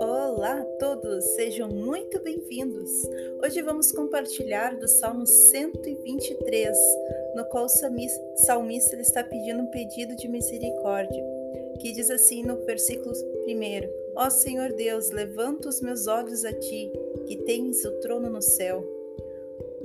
Olá a todos, sejam muito bem-vindos. Hoje vamos compartilhar do Salmo 123, no qual o salmista está pedindo um pedido de misericórdia, que diz assim no versículo 1: Ó Senhor Deus, levanta os meus olhos a ti, que tens o trono no céu.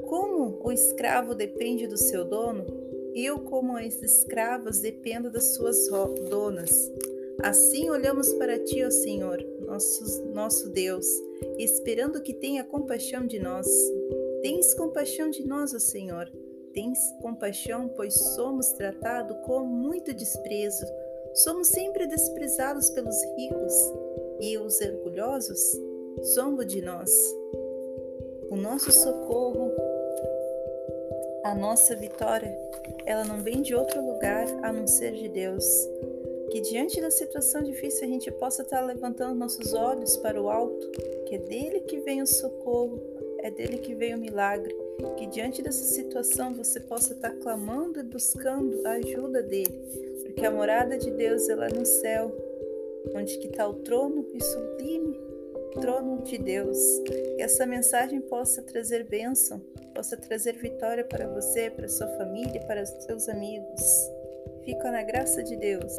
Como o escravo depende do seu dono, eu, como as escravas, dependo das suas donas. Assim olhamos para ti, ó Senhor, nosso, nosso Deus, esperando que tenha compaixão de nós. Tens compaixão de nós, ó Senhor. Tens compaixão, pois somos tratados com muito desprezo. Somos sempre desprezados pelos ricos e os orgulhosos zombam de nós. O nosso socorro, a nossa vitória, ela não vem de outro lugar a não ser de Deus. Que diante da situação difícil a gente possa estar levantando nossos olhos para o alto, que é dele que vem o socorro, é dele que vem o milagre. Que diante dessa situação você possa estar clamando e buscando a ajuda dele, porque a morada de Deus ela é no céu, onde que está o trono e sublime trono de Deus. Que essa mensagem possa trazer bênção, possa trazer vitória para você, para sua família, para os seus amigos. Fica na graça de Deus.